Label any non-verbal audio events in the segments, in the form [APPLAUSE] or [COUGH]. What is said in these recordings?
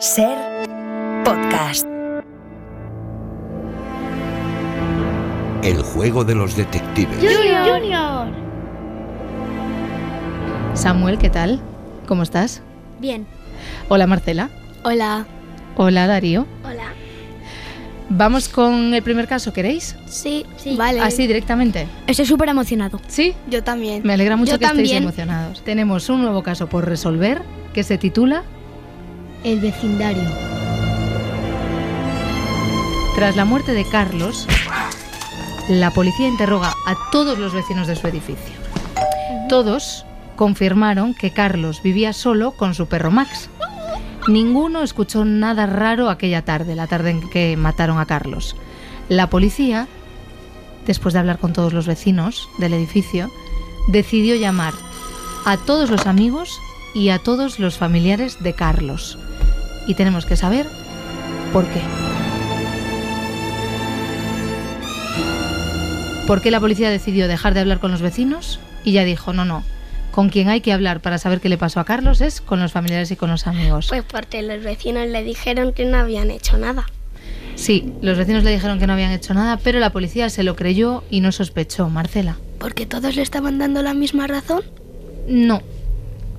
Ser podcast. El juego de los detectives. Junior. Samuel, ¿qué tal? ¿Cómo estás? Bien. Hola Marcela. Hola. Hola Darío. Hola. Vamos con el primer caso, ¿queréis? Sí, sí. Vale. Así directamente. Estoy súper emocionado. ¿Sí? Yo también. Me alegra mucho Yo que estéis emocionados. Tenemos un nuevo caso por resolver que se titula El vecindario. Tras la muerte de Carlos, la policía interroga a todos los vecinos de su edificio. Todos confirmaron que Carlos vivía solo con su perro Max. Ninguno escuchó nada raro aquella tarde, la tarde en que mataron a Carlos. La policía, después de hablar con todos los vecinos del edificio, decidió llamar a todos los amigos y a todos los familiares de Carlos. Y tenemos que saber por qué. ¿Por qué la policía decidió dejar de hablar con los vecinos? Y ya dijo, no, no, con quien hay que hablar para saber qué le pasó a Carlos es con los familiares y con los amigos. Pues porque los vecinos le dijeron que no habían hecho nada. Sí, los vecinos le dijeron que no habían hecho nada, pero la policía se lo creyó y no sospechó. Marcela. ¿Porque todos le estaban dando la misma razón? No,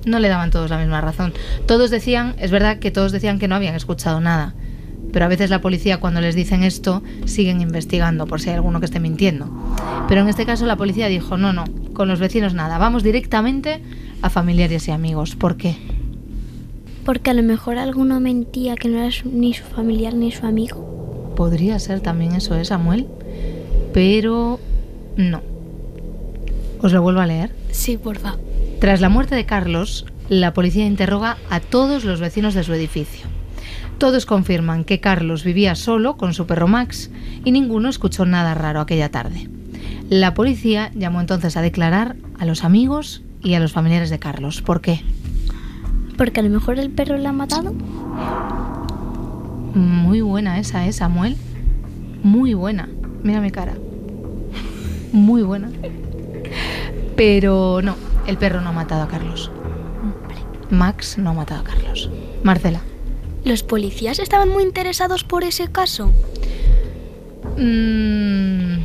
no le daban todos la misma razón. Todos decían, es verdad que todos decían que no habían escuchado nada, pero a veces la policía cuando les dicen esto siguen investigando por si hay alguno que esté mintiendo. Pero en este caso la policía dijo, no, no, con los vecinos nada, vamos directamente a familiares y amigos. ¿Por qué? Porque a lo mejor alguno mentía que no era su- ni su familiar ni su amigo. Podría ser también eso, ¿eh, Samuel? Pero no. Os lo vuelvo a leer. Sí, porfa. Tras la muerte de Carlos, la policía interroga a todos los vecinos de su edificio. Todos confirman que Carlos vivía solo con su perro Max y ninguno escuchó nada raro aquella tarde. La policía llamó entonces a declarar a los amigos y a los familiares de Carlos. ¿Por qué? Porque a lo mejor el perro la ha matado. Muy buena esa, ¿eh, Samuel? Muy buena. Mira mi cara. Muy buena. Pero no, el perro no ha matado a Carlos. Max no ha matado a Carlos. Marcela. ¿Los policías estaban muy interesados por ese caso? Mm,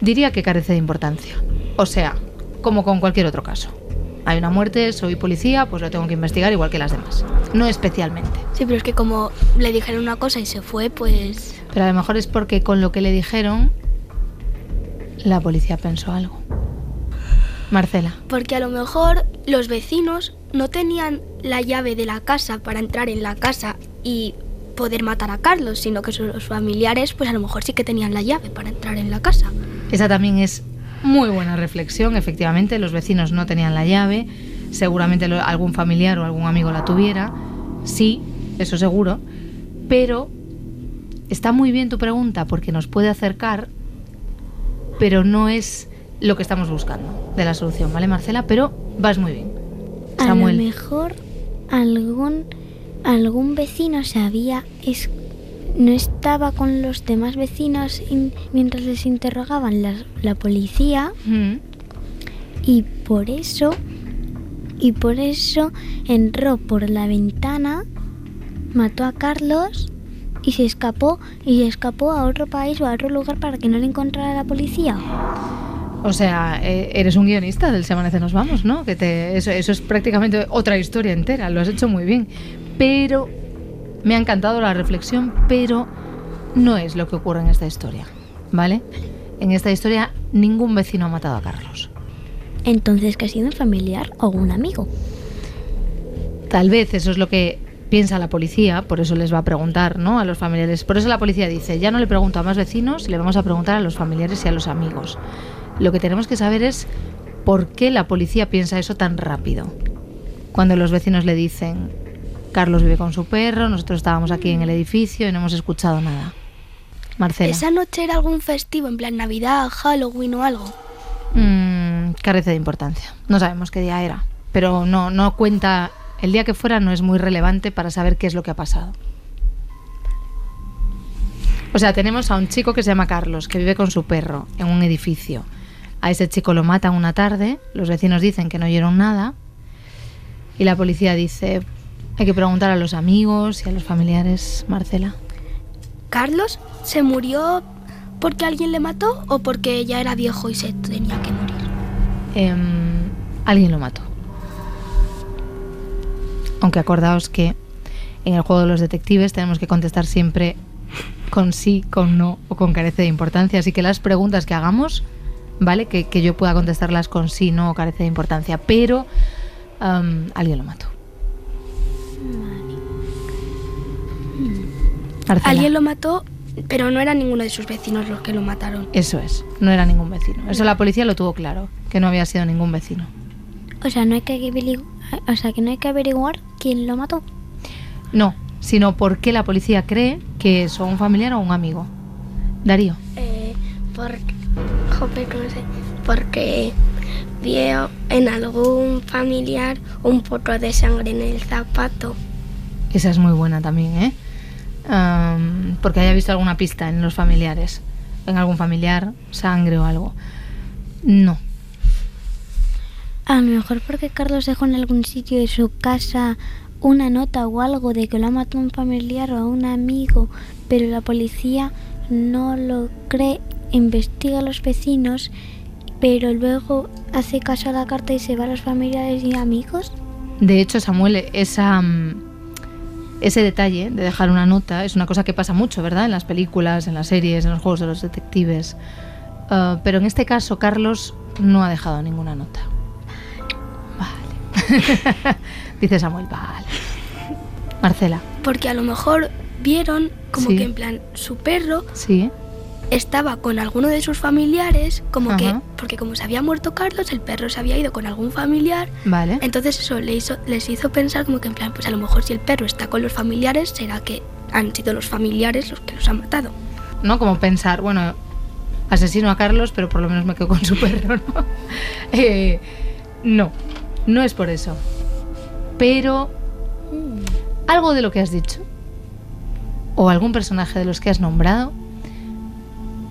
diría que carece de importancia. O sea, como con cualquier otro caso. Hay una muerte, soy policía, pues lo tengo que investigar igual que las demás. No especialmente. Sí, pero es que como le dijeron una cosa y se fue, pues... Pero a lo mejor es porque con lo que le dijeron, la policía pensó algo. Marcela. Porque a lo mejor los vecinos no tenían la llave de la casa para entrar en la casa y poder matar a Carlos, sino que sus familiares pues a lo mejor sí que tenían la llave para entrar en la casa. Esa también es muy buena reflexión. Efectivamente, los vecinos no tenían la llave. Seguramente algún familiar o algún amigo la tuviera. Sí, eso seguro. Pero está muy bien tu pregunta porque nos puede acercar, pero no es lo que estamos buscando de la solución, ¿vale, Marcela? Pero vas muy bien. A lo Samuel. mejor algún algún vecino sabía es no estaba con los demás vecinos in- mientras les interrogaban la, la policía Mm. y por eso y por eso entró por la ventana mató a Carlos y se escapó y se escapó a otro país o a otro lugar para que no le encontrara la policía. O sea, eh, eres un guionista del Se Amanece Nos Vamos, ¿no? Que te, eso, eso es prácticamente otra historia entera, lo has hecho muy bien. Pero me ha encantado la reflexión, pero no es lo que ocurre en esta historia, ¿vale? En esta historia ningún vecino ha matado a Carlos. Entonces, que ha sido un familiar o un amigo. Tal vez eso es lo que piensa la policía, por eso les va a preguntar, ¿no? A los familiares. Por eso la policía dice, ya no le pregunto a más vecinos, le vamos a preguntar a los familiares y a los amigos. Lo que tenemos que saber es por qué la policía piensa eso tan rápido. Cuando los vecinos le dicen, Carlos vive con su perro, nosotros estábamos aquí en el edificio y no hemos escuchado nada. Marcela. ¿Esa noche era algún festivo, en plan Navidad, Halloween o algo? Mm, carece de importancia. No sabemos qué día era, pero no, no cuenta. El día que fuera no es muy relevante para saber qué es lo que ha pasado. O sea, tenemos a un chico que se llama Carlos, que vive con su perro en un edificio. A ese chico lo matan una tarde, los vecinos dicen que no oyeron nada y la policía dice, Hay que preguntar a los amigos y a los familiares, Marcela. ¿Carlos se murió porque alguien le mató o porque ya era viejo y se tenía que morir? Em, alguien lo mató. Aunque acordaos que en el juego de los detectives tenemos que contestar siempre con sí, con no o con carece de importancia. Así que las preguntas que hagamos, ¿vale? Que, que yo pueda contestarlas con sí, no carece de importancia. Pero am, alguien lo mató. Marcela. Alguien lo mató, pero no era ninguno de sus vecinos los que lo mataron. Eso es, no era ningún vecino. Eso la policía lo tuvo claro, que no había sido ningún vecino. O sea, no hay que averigu- o sea, que no hay que averiguar quién lo mató. No, sino porque la policía cree que es un familiar o un amigo. Darío. Eh, porque, jope, no sé, porque vio en algún familiar un poco de sangre en el zapato. Esa es muy buena también, ¿eh? Porque haya visto alguna pista en los familiares. En algún familiar, sangre o algo. No. A lo mejor porque Carlos dejó en algún sitio de su casa una nota o algo de que lo ha matado un familiar o un amigo, pero la policía no lo cree, investiga a los vecinos, pero luego hace caso a la carta y se va a los familiares y amigos. De hecho, Samuel, esa, mm, ese detalle de dejar una nota es una cosa que pasa mucho, ¿verdad? En las películas, en las series, en los juegos de los detectives. Ah, pero en este caso, Carlos no ha dejado ninguna nota. Vale. [LAUGHS] Dice Samuel, vale. Marcela, Porque a lo mejor vieron como Sí. que en plan su perro sí. Estaba con alguno de sus familiares, como que, porque como se había muerto Carlos, el perro se había ido con algún familiar. Vale. Entonces eso le hizo, les hizo pensar como que en plan, pues a lo mejor si el perro está con los familiares, será que han sido los familiares los que los han matado. ¿no? Como pensar, bueno, asesino a Carlos, pero por lo menos me quedo con su perro, ¿no? [LAUGHS] Eh, no, no es por eso. Pero algo de lo que has dicho, o algún personaje de los que has nombrado,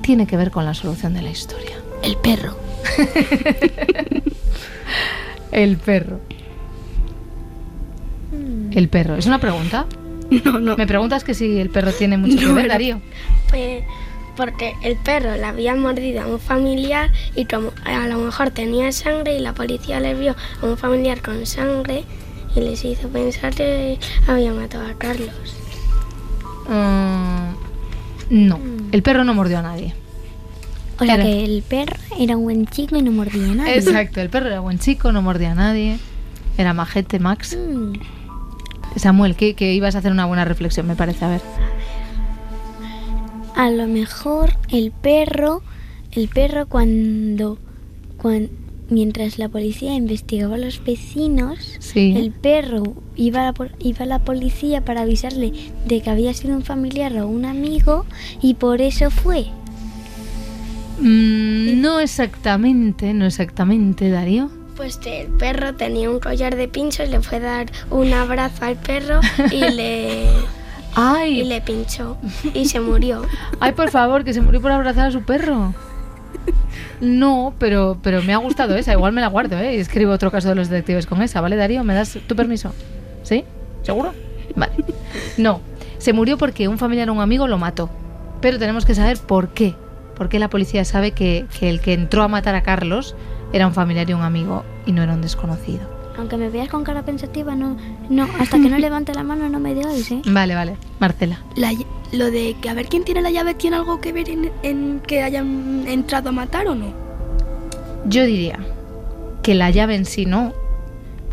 tiene que ver con la solución de la historia. El perro. [LAUGHS] El perro. El perro. ¿Es una pregunta? [LAUGHS] No, no. ¿Me preguntas que si el perro tiene mucho que No, ver, era- Darío? Pues porque el perro le había mordido a un familiar y como a lo mejor tenía sangre y la policía le vio a un familiar con sangre y les hizo pensar que había matado a Carlos. Mm, no, el perro no mordió a nadie. O sea Era- que el perro era un buen chico y no mordía a nadie. Exacto, el perro era buen chico, no mordía a nadie. Era majete, Max. Mm. Samuel, que, que ibas a hacer una buena reflexión, me parece. A ver. A lo mejor el perro, el perro cuando, cuan- mientras la policía investigaba a los vecinos, Sí. el perro iba a, la, iba a la policía para avisarle de que había sido un familiar o un amigo y por eso fue. Mm, no exactamente, no exactamente, Darío. Pues que el perro tenía un collar de pinchos, le fue a dar un abrazo al perro y [LAUGHS] le, y Ay, le pinchó y se murió. ay, por favor, que se murió por abrazar a su perro. No, pero, pero me ha gustado esa. Igual me la guardo, ¿eh? Y escribo otro caso de los detectives con esa, ¿vale, Darío? ¿Me das tu permiso? ¿Sí? ¿Seguro? Vale. No, se murió porque un familiar o un amigo lo mató. Pero tenemos que saber por qué. ¿Por qué la policía sabe que, que el que entró a matar a Carlos era un familiar y un amigo y no era un desconocido? Aunque me veas con cara pensativa, no, no, hasta que no levante la mano no me digáis, ¿eh? Vale, vale. Marcela. La lo de que a ver quién tiene la llave tiene algo que ver en, que hayan entrado a matar o no. Yo diría que la llave en sí no,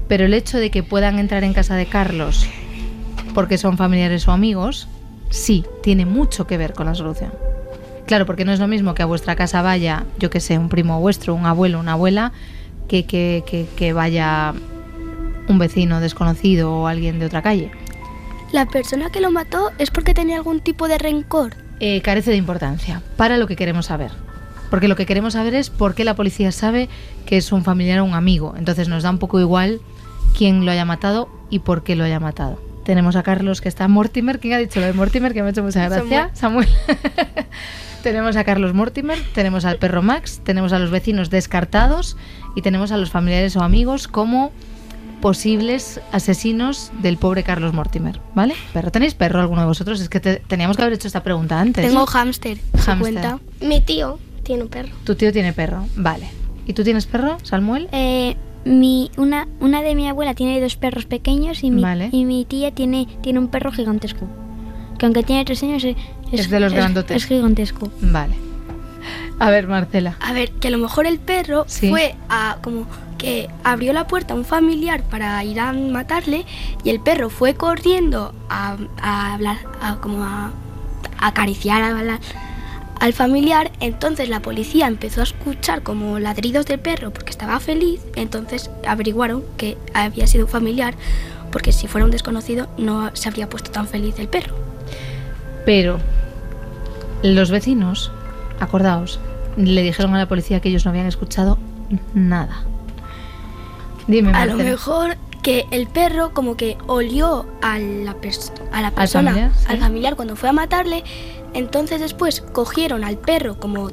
pero el hecho de que puedan entrar en casa de Carlos porque son familiares o amigos, sí, tiene mucho que ver con la solución. Claro, porque no es lo mismo que a vuestra casa vaya, yo que sé, un primo vuestro, un abuelo, una abuela, que, que, que vaya un vecino desconocido o alguien de otra calle. La persona que lo mató es porque tenía algún tipo de rencor. Eh, carece de importancia para lo que queremos saber. Porque lo que queremos saber es por qué la policía sabe que es un familiar o un amigo. Entonces nos da un poco igual quién lo haya matado y por qué lo haya matado. Tenemos a Carlos que está Mortimer. ¿Quién ha dicho lo de Mortimer? Que me ha hecho mucha gracia. Samuel. [LAUGHS] tenemos a Carlos Mortimer, tenemos al perro Max, tenemos a los vecinos descartados y tenemos a los familiares o amigos como posibles asesinos del pobre Carlos Mortimer, ¿vale? ¿Perro tenéis perro alguno de vosotros? Es que te- teníamos que haber hecho esta pregunta antes. Tengo hámster. ¿se Hámster. Mi tío tiene un perro. Tu tío tiene perro, vale. ¿Y tú tienes perro, Salmuel? Eh, mi, una, una de mi abuela tiene dos perros pequeños y mi, Vale. y mi tía tiene, tiene un perro gigantesco. Que aunque tiene tres años es, Es de los grandotes. Es gigantesco. Vale. A ver, Marcela. A ver, que a lo mejor el perro Sí. fue a como que abrió la puerta a un familiar para ir a matarle y el perro fue corriendo a, hablar, a, como a, acariciar al familiar. Entonces la policía empezó a escuchar como ladridos del perro porque estaba feliz. Entonces averiguaron que había sido un familiar porque si fuera un desconocido no se habría puesto tan feliz el perro. Pero los vecinos, acordaos, le dijeron a la policía que ellos no habían escuchado nada. Dime, A lo mejor que el perro como que olió a la, a la persona, familiar, al sí. familiar, cuando fue a matarle. Entonces después cogieron al perro como,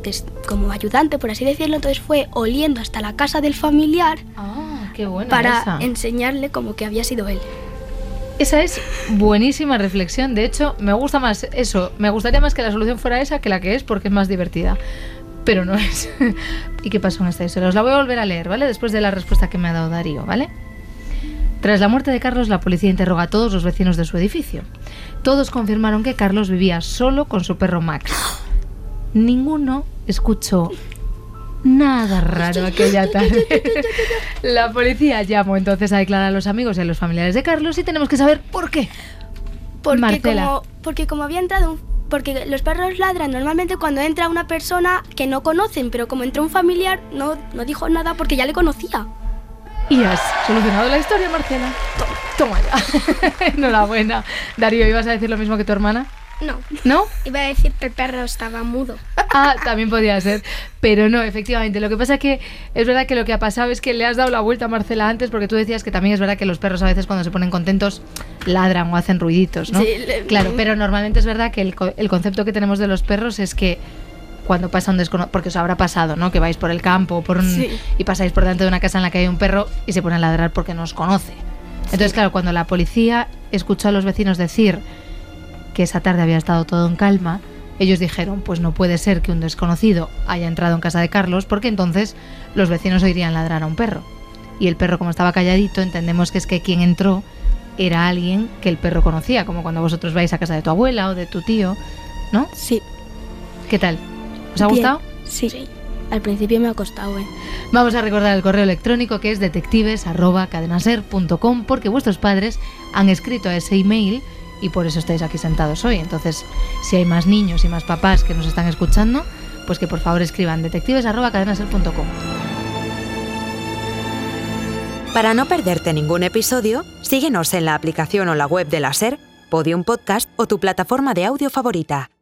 como ayudante, por así decirlo. Entonces fue oliendo hasta la casa del familiar Ah, qué buena para esa. enseñarle como que había sido él. Esa es buenísima reflexión. De hecho, me gusta más eso. Me gustaría más que la solución fuera esa que la que es porque es más divertida. Pero no es. [LAUGHS] ¿Y qué pasó en esta historia? Os la voy a volver a leer, ¿vale? Después de la respuesta que me ha dado Darío, ¿vale? Tras la muerte de Carlos, la policía interroga a todos los vecinos de su edificio. Todos confirmaron que Carlos vivía solo con su perro Max. Ninguno escuchó nada raro aquella tarde. [LAUGHS] La policía llamó entonces a declarar a los amigos y a los familiares de Carlos y tenemos que saber por qué. Porque Marcela. como, porque como había entrado un- porque los perros ladran normalmente cuando entra una persona que no conocen, pero como entró un familiar no, no dijo nada porque ya le conocía. Y has solucionado la historia, Marcela. To- Toma ya. [LAUGHS] Enhorabuena. Darío, ¿ibas a decir lo mismo que tu hermana? No, ¿No? iba a decir que el perro estaba mudo. Ah, también podía ser. Pero no, efectivamente. Lo que pasa es que es verdad que lo que ha pasado es que le has dado la vuelta a Marcela antes porque tú decías que también es verdad que los perros a veces cuando se ponen contentos ladran o hacen ruiditos, ¿no? Sí, le- Claro, pero normalmente es verdad que el, co- el concepto que tenemos de los perros es que cuando pasa un desconocido, porque os habrá pasado, ¿no? Que vais por el campo por un- Sí. y pasáis por delante de una casa en la que hay un perro y se pone a ladrar porque no os conoce. Entonces, claro, cuando la policía escuchó a los vecinos decir que esa tarde había estado todo en calma, ellos dijeron, pues no puede ser que un desconocido haya entrado en casa de Carlos porque entonces los vecinos oirían ladrar a un perro. Y el perro como estaba calladito, entendemos que es que quien entró era alguien que el perro conocía, como cuando vosotros vais a casa de tu abuela o de tu tío, ¿no? Sí. ¿Qué tal? ¿Os ha Bien. gustado? Sí. Al principio me ha costado, ¿eh? Vamos a recordar el correo electrónico que es detectives@cadenaser.com porque vuestros padres han escrito a ese email y por eso estáis aquí sentados hoy. Entonces, si hay más niños y más papás que nos están escuchando, pues que por favor escriban detectives@cadenaser.com. Para no perderte ningún episodio, síguenos en la aplicación o la web de la SER, Podium Podcast o tu plataforma de audio favorita.